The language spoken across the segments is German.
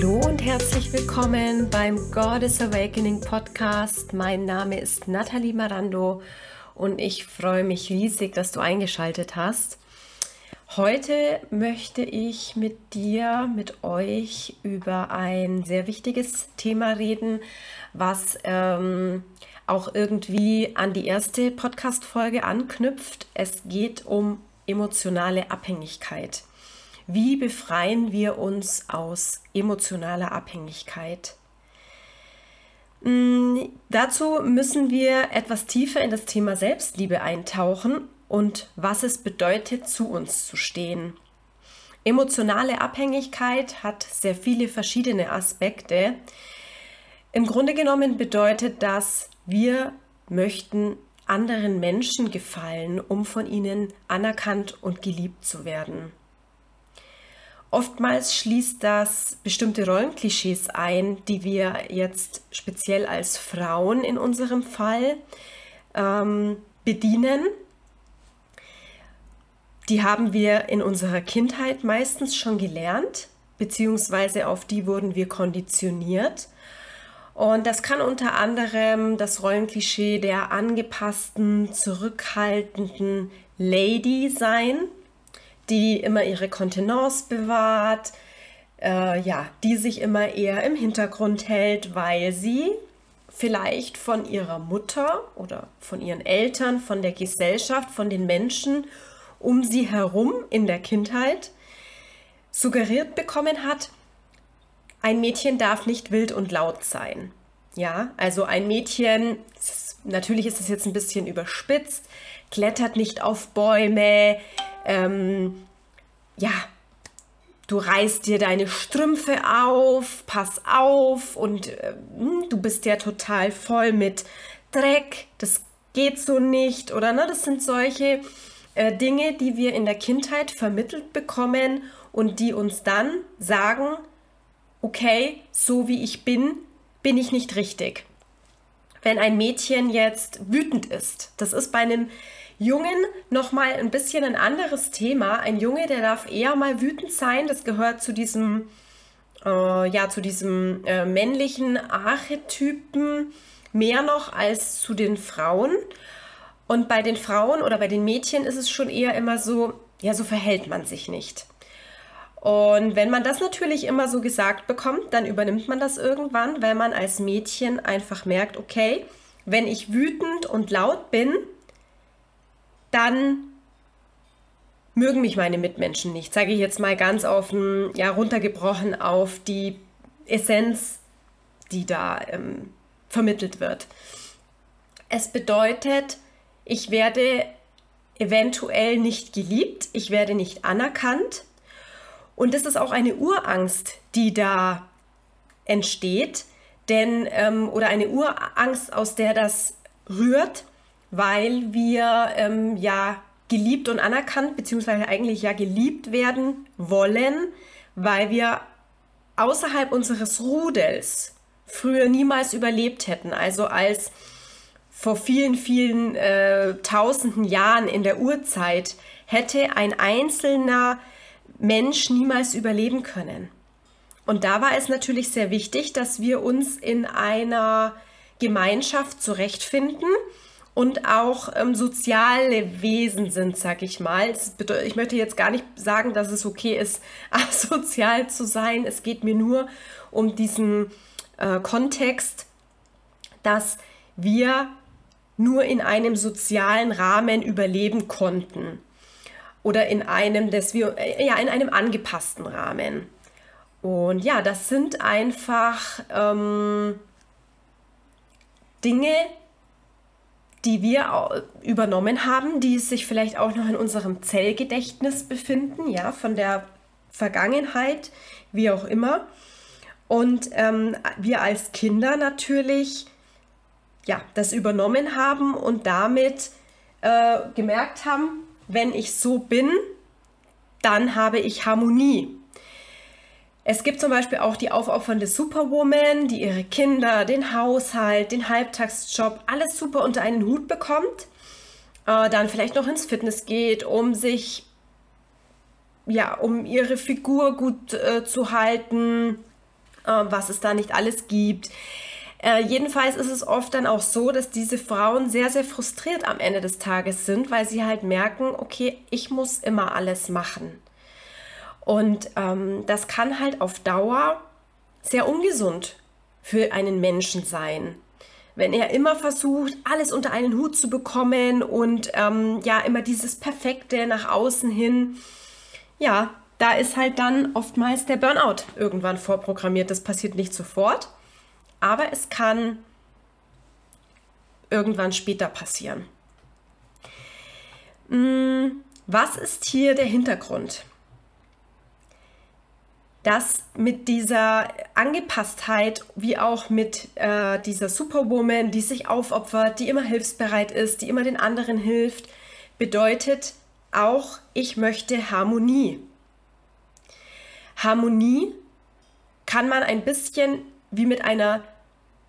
Hallo und herzlich willkommen beim Goddess Awakening Podcast. Mein Name ist Nathalie Marando und ich freue mich riesig, dass du eingeschaltet hast. Heute möchte ich mit dir, mit euch über ein sehr wichtiges Thema reden, was ähm, auch irgendwie an die erste Podcast-Folge anknüpft. Es geht um emotionale Abhängigkeit. Wie befreien wir uns aus emotionaler Abhängigkeit? Hm, dazu müssen wir etwas tiefer in das Thema Selbstliebe eintauchen und was es bedeutet, zu uns zu stehen. Emotionale Abhängigkeit hat sehr viele verschiedene Aspekte. Im Grunde genommen bedeutet das, wir möchten anderen Menschen gefallen, um von ihnen anerkannt und geliebt zu werden. Oftmals schließt das bestimmte Rollenklischees ein, die wir jetzt speziell als Frauen in unserem Fall ähm, bedienen. Die haben wir in unserer Kindheit meistens schon gelernt, beziehungsweise auf die wurden wir konditioniert. Und das kann unter anderem das Rollenklischee der angepassten, zurückhaltenden Lady sein, die immer ihre Kontenance bewahrt, äh, ja, die sich immer eher im Hintergrund hält, weil sie vielleicht von ihrer Mutter oder von ihren Eltern, von der Gesellschaft, von den Menschen um sie herum in der Kindheit suggeriert bekommen hat, ein Mädchen darf nicht wild und laut sein. Ja, also ein Mädchen, natürlich ist es jetzt ein bisschen überspitzt, klettert nicht auf Bäume, ähm, ja, du reißt dir deine Strümpfe auf, pass auf und äh, du bist ja total voll mit Dreck, das geht so nicht oder ne, das sind solche äh, Dinge, die wir in der Kindheit vermittelt bekommen und die uns dann sagen, okay, so wie ich bin, bin ich nicht richtig. Wenn ein Mädchen jetzt wütend ist, das ist bei einem Jungen nochmal ein bisschen ein anderes Thema. Ein Junge, der darf eher mal wütend sein. Das gehört zu diesem, äh, ja, zu diesem äh, männlichen Archetypen mehr noch als zu den Frauen. Und bei den Frauen oder bei den Mädchen ist es schon eher immer so, ja, so verhält man sich nicht. Und wenn man das natürlich immer so gesagt bekommt, dann übernimmt man das irgendwann, weil man als Mädchen einfach merkt, okay, wenn ich wütend und laut bin, dann mögen mich meine Mitmenschen nicht. Sage ich jetzt mal ganz offen, ja, runtergebrochen auf die Essenz, die da ähm, vermittelt wird. Es bedeutet, ich werde eventuell nicht geliebt, ich werde nicht anerkannt. Und das ist auch eine Urangst, die da entsteht, denn ähm, oder eine Urangst, aus der das rührt, weil wir ähm, ja geliebt und anerkannt, beziehungsweise eigentlich ja geliebt werden wollen, weil wir außerhalb unseres Rudels früher niemals überlebt hätten. Also als vor vielen, vielen äh, tausenden Jahren in der Urzeit hätte ein einzelner Mensch niemals überleben können. Und da war es natürlich sehr wichtig, dass wir uns in einer Gemeinschaft zurechtfinden, und auch ähm, soziale Wesen sind, sag ich mal. ich möchte jetzt gar nicht sagen, dass es okay ist, asozial zu sein. Es geht mir nur um diesen äh, Kontext, dass wir nur in einem sozialen Rahmen überleben konnten oder in einem, dass wir äh, ja in einem angepassten Rahmen. Und ja, das sind einfach ähm, Dinge, die wir übernommen haben, die sich vielleicht auch noch in unserem Zellgedächtnis befinden, ja, von der Vergangenheit, wie auch immer. Und ähm, wir als Kinder natürlich ja, das übernommen haben und damit äh, gemerkt haben, wenn ich so bin, dann habe ich Harmonie. Es gibt zum Beispiel auch die aufopfernde Superwoman, die ihre Kinder, den Haushalt, den Halbtagsjob, alles super unter einen Hut bekommt, äh, dann vielleicht noch ins Fitness geht, um sich, ja, um ihre Figur gut äh, zu halten, äh, was es da nicht alles gibt. Äh, jedenfalls ist es oft dann auch so, dass diese Frauen sehr, sehr frustriert am Ende des Tages sind, weil sie halt merken, okay, ich muss immer alles machen. Und ähm, das kann halt auf Dauer sehr ungesund für einen Menschen sein. Wenn er immer versucht, alles unter einen Hut zu bekommen und ähm, ja, immer dieses Perfekte nach außen hin, ja, da ist halt dann oftmals der Burnout irgendwann vorprogrammiert. Das passiert nicht sofort, aber es kann irgendwann später passieren. Hm, was ist hier der Hintergrund? Dass mit dieser Angepasstheit wie auch mit äh, dieser Superwoman, die sich aufopfert, die immer hilfsbereit ist, die immer den anderen hilft, bedeutet auch, ich möchte Harmonie. Harmonie kann man ein bisschen wie mit einer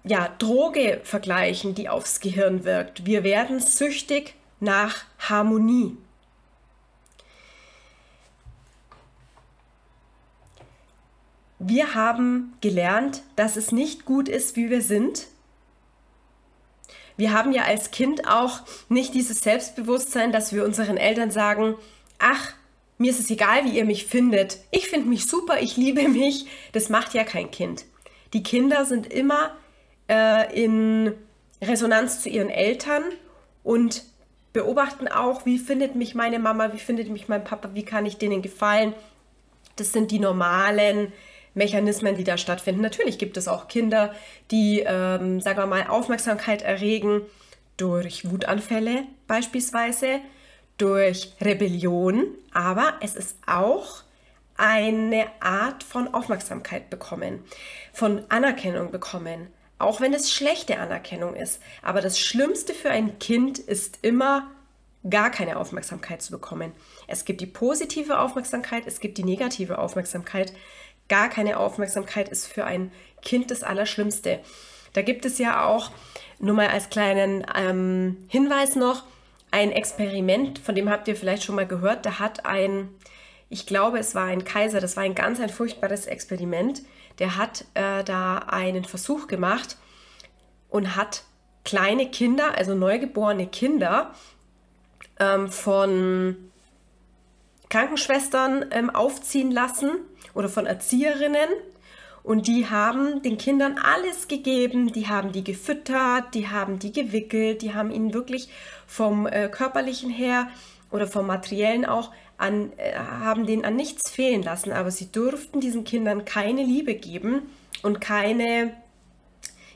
ja, Droge vergleichen, die aufs Gehirn wirkt. Wir werden süchtig nach Harmonie. Wir haben gelernt, dass es nicht gut ist, wie wir sind. Wir haben ja als Kind auch nicht dieses Selbstbewusstsein, dass wir unseren Eltern sagen, ach, mir ist es egal, wie ihr mich findet. Ich finde mich super, ich liebe mich. Das macht ja kein Kind. Die Kinder sind immer äh, in Resonanz zu ihren Eltern und beobachten auch, wie findet mich meine Mama, wie findet mich mein Papa, wie kann ich denen gefallen. Das sind die normalen Mechanismen, die da stattfinden. Natürlich gibt es auch Kinder, die, ähm, sagen wir mal, Aufmerksamkeit erregen durch Wutanfälle beispielsweise, durch Rebellion, aber es ist auch eine Art von Aufmerksamkeit bekommen, von Anerkennung bekommen, auch wenn es schlechte Anerkennung ist. Aber das Schlimmste für ein Kind ist immer gar keine Aufmerksamkeit zu bekommen. Es gibt die positive Aufmerksamkeit, es gibt die negative Aufmerksamkeit gar keine Aufmerksamkeit ist für ein Kind das Allerschlimmste. Da gibt es ja auch, nur mal als kleinen ähm, Hinweis noch, ein Experiment, von dem habt ihr vielleicht schon mal gehört. Da hat ein, ich glaube, es war ein Kaiser, das war ein ganz ein furchtbares Experiment. Der hat äh, da einen Versuch gemacht und hat kleine Kinder, also neugeborene Kinder, ähm, von Krankenschwestern ähm, aufziehen lassen oder von Erzieherinnen. Und die haben den Kindern alles gegeben, die haben die gefüttert, die haben die gewickelt, die haben ihnen wirklich vom äh, körperlichen her oder vom materiellen auch an, äh, haben denen an nichts fehlen lassen, aber sie durften diesen Kindern keine Liebe geben und keine,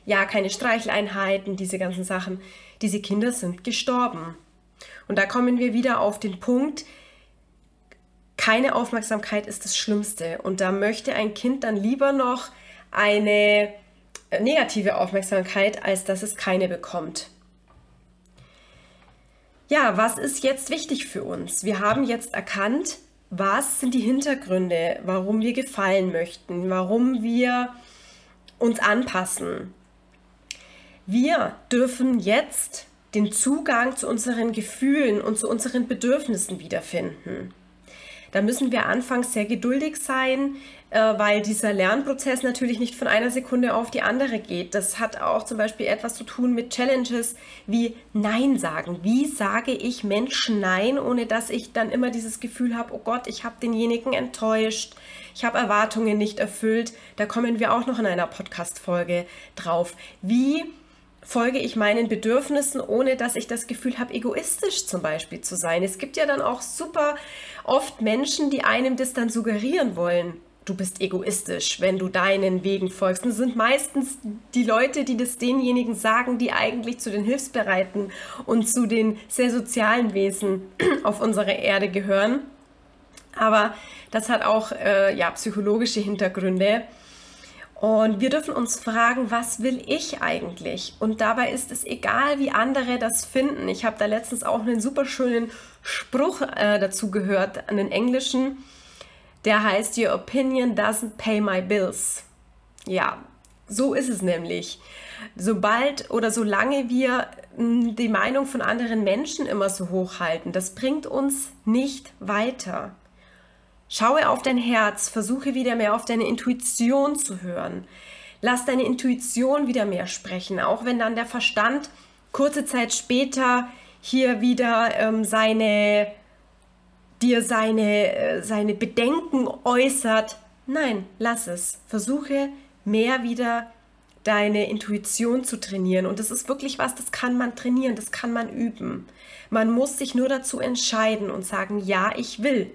ja, keine Streicheleinheiten, diese ganzen Sachen. Diese Kinder sind gestorben. Und da kommen wir wieder auf den Punkt, keine Aufmerksamkeit ist das Schlimmste. Und da möchte ein Kind dann lieber noch eine negative Aufmerksamkeit, als dass es keine bekommt. Ja, was ist jetzt wichtig für uns? Wir haben jetzt erkannt, was sind die Hintergründe, warum wir gefallen möchten, warum wir uns anpassen. Wir dürfen jetzt den Zugang zu unseren Gefühlen und zu unseren Bedürfnissen wiederfinden. Da müssen wir anfangs sehr geduldig sein, äh, weil dieser Lernprozess natürlich nicht von einer Sekunde auf die andere geht. Das hat auch zum Beispiel etwas zu tun mit Challenges wie Nein sagen. Wie sage ich Menschen Nein, ohne dass ich dann immer dieses Gefühl habe, oh Gott, ich habe denjenigen enttäuscht, ich habe Erwartungen nicht erfüllt. Da kommen wir auch noch in einer Podcast-Folge drauf. Wie folge ich meinen Bedürfnissen, ohne dass ich das Gefühl habe, egoistisch zum Beispiel zu sein. Es gibt ja dann auch super oft Menschen, die einem das dann suggerieren wollen. Du bist egoistisch, wenn du deinen Wegen folgst. Und das sind meistens die Leute, die das denjenigen sagen, die eigentlich zu den Hilfsbereiten und zu den sehr sozialen Wesen auf unserer Erde gehören. Aber das hat auch äh, ja, psychologische Hintergründe. Und wir dürfen uns fragen, was will ich eigentlich? Und dabei ist es egal, wie andere das finden. Ich habe da letztens auch einen super schönen Spruch äh, dazu gehört, einen englischen, der heißt, Your opinion doesn't pay my bills. Ja, so ist es nämlich. Sobald oder solange wir hm, die Meinung von anderen Menschen immer so hochhalten, das bringt uns nicht weiter. Schaue auf dein Herz, versuche wieder mehr auf deine Intuition zu hören. Lass deine Intuition wieder mehr sprechen, auch wenn dann der Verstand kurze Zeit später hier wieder ähm, seine dir seine, äh, seine Bedenken äußert. Nein, lass es. Versuche mehr wieder deine Intuition zu trainieren. Und das ist wirklich was, das kann man trainieren, das kann man üben. Man muss sich nur dazu entscheiden und sagen, ja, ich will.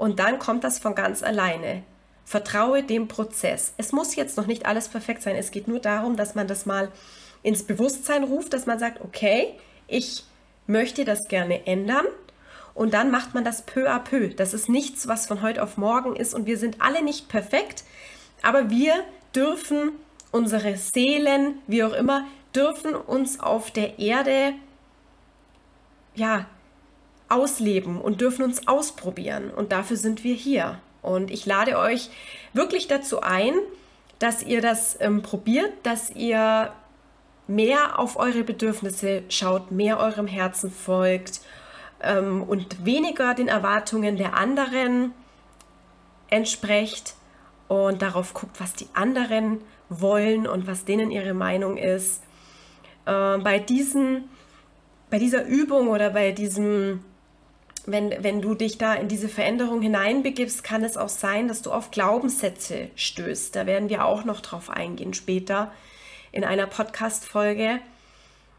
Und dann kommt das von ganz alleine. Vertraue dem Prozess. Es muss jetzt noch nicht alles perfekt sein. Es geht nur darum, dass man das mal ins Bewusstsein ruft, dass man sagt, okay, ich möchte das gerne ändern. Und dann macht man das peu à peu. Das ist nichts, was von heute auf morgen ist. Und wir sind alle nicht perfekt. Aber wir dürfen unsere Seelen, wie auch immer, dürfen uns auf der Erde ja ausleben und dürfen uns ausprobieren und dafür sind wir hier. Und ich lade euch wirklich dazu ein, dass ihr das ähm, probiert, dass ihr mehr auf eure Bedürfnisse schaut, mehr eurem Herzen folgt ähm, und weniger den Erwartungen der anderen entsprecht und darauf guckt, was die anderen wollen und was denen ihre Meinung ist. Äh, bei, diesen, bei dieser Übung oder bei diesem, wenn, wenn du dich da in diese Veränderung hineinbegibst, kann es auch sein, dass du auf Glaubenssätze stößt. Da werden wir auch noch drauf eingehen später in einer Podcast-Folge.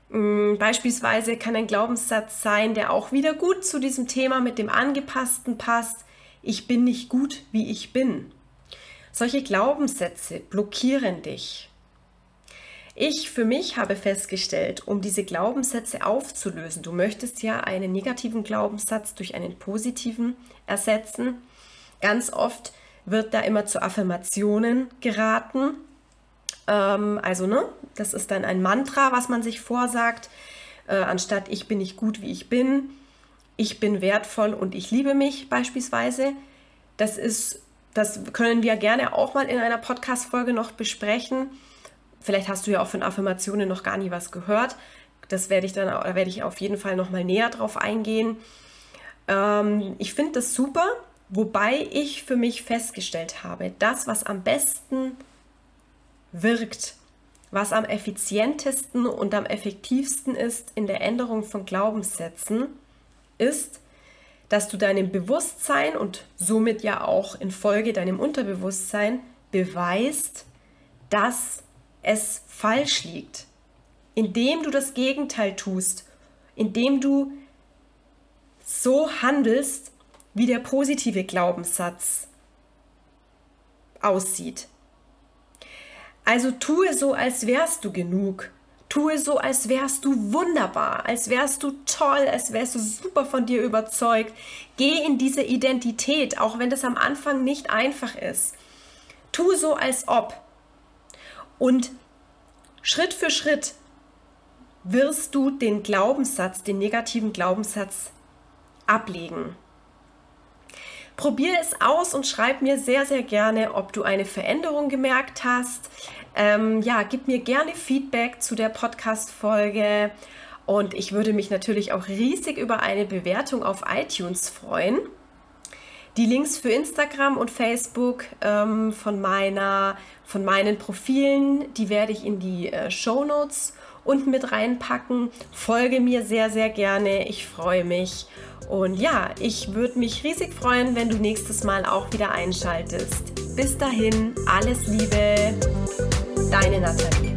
Mm, beispielsweise kann ein Glaubenssatz sein, der auch wieder gut zu diesem Thema mit dem Angepassten passt. Ich bin nicht gut, wie ich bin. Solche Glaubenssätze blockieren dich. Ich für mich habe festgestellt, um diese Glaubenssätze aufzulösen, du möchtest ja einen negativen Glaubenssatz durch einen positiven ersetzen. Ganz oft wird da immer zu Affirmationen geraten. Ähm, also, ne, das ist dann ein Mantra, was man sich vorsagt, äh, anstatt ich bin nicht gut, wie ich bin, ich bin wertvoll und ich liebe mich beispielsweise. Das ist das können wir gerne auch mal in einer Podcast-Folge noch besprechen. Vielleicht hast du ja auch von Affirmationen noch gar nie was gehört. Das werde ich dann, da werde ich auf jeden Fall noch mal näher drauf eingehen. Ähm, ich finde das super, wobei ich für mich festgestellt habe, das, was am besten wirkt, was am effizientesten und am effektivsten ist in der Änderung von Glaubenssätzen, ist, dass du deinem Bewusstsein und somit ja auch in Folge deinem Unterbewusstsein beweist, dass es falsch liegt. Indem du das Gegenteil tust, indem du so handelst, wie der positive Glaubenssatz aussieht. Also tue so, als wärst du genug. Tue so, als wärst du wunderbar, als wärst du toll, als wärst du super von dir überzeugt. Geh in diese Identität, auch wenn das am Anfang nicht einfach ist. Tu so, als ob. Und Schritt für Schritt wirst du den Glaubenssatz, den negativen Glaubenssatz ablegen. Probier es aus und schreib mir sehr, sehr gerne, ob du eine Veränderung gemerkt hast. Ähm, ja, gib mir gerne Feedback zu der Podcast-Folge. Und ich würde mich natürlich auch riesig über eine Bewertung auf iTunes freuen. Die Links für Instagram und Facebook ähm, von, meiner, von meinen Profilen, die werde ich in die äh, Show Notes unten mit reinpacken. Folge mir sehr, sehr gerne. Ich freue mich. Und ja, ich würde mich riesig freuen, wenn du nächstes Mal auch wieder einschaltest. Bis dahin, alles Liebe, deine Nathalie.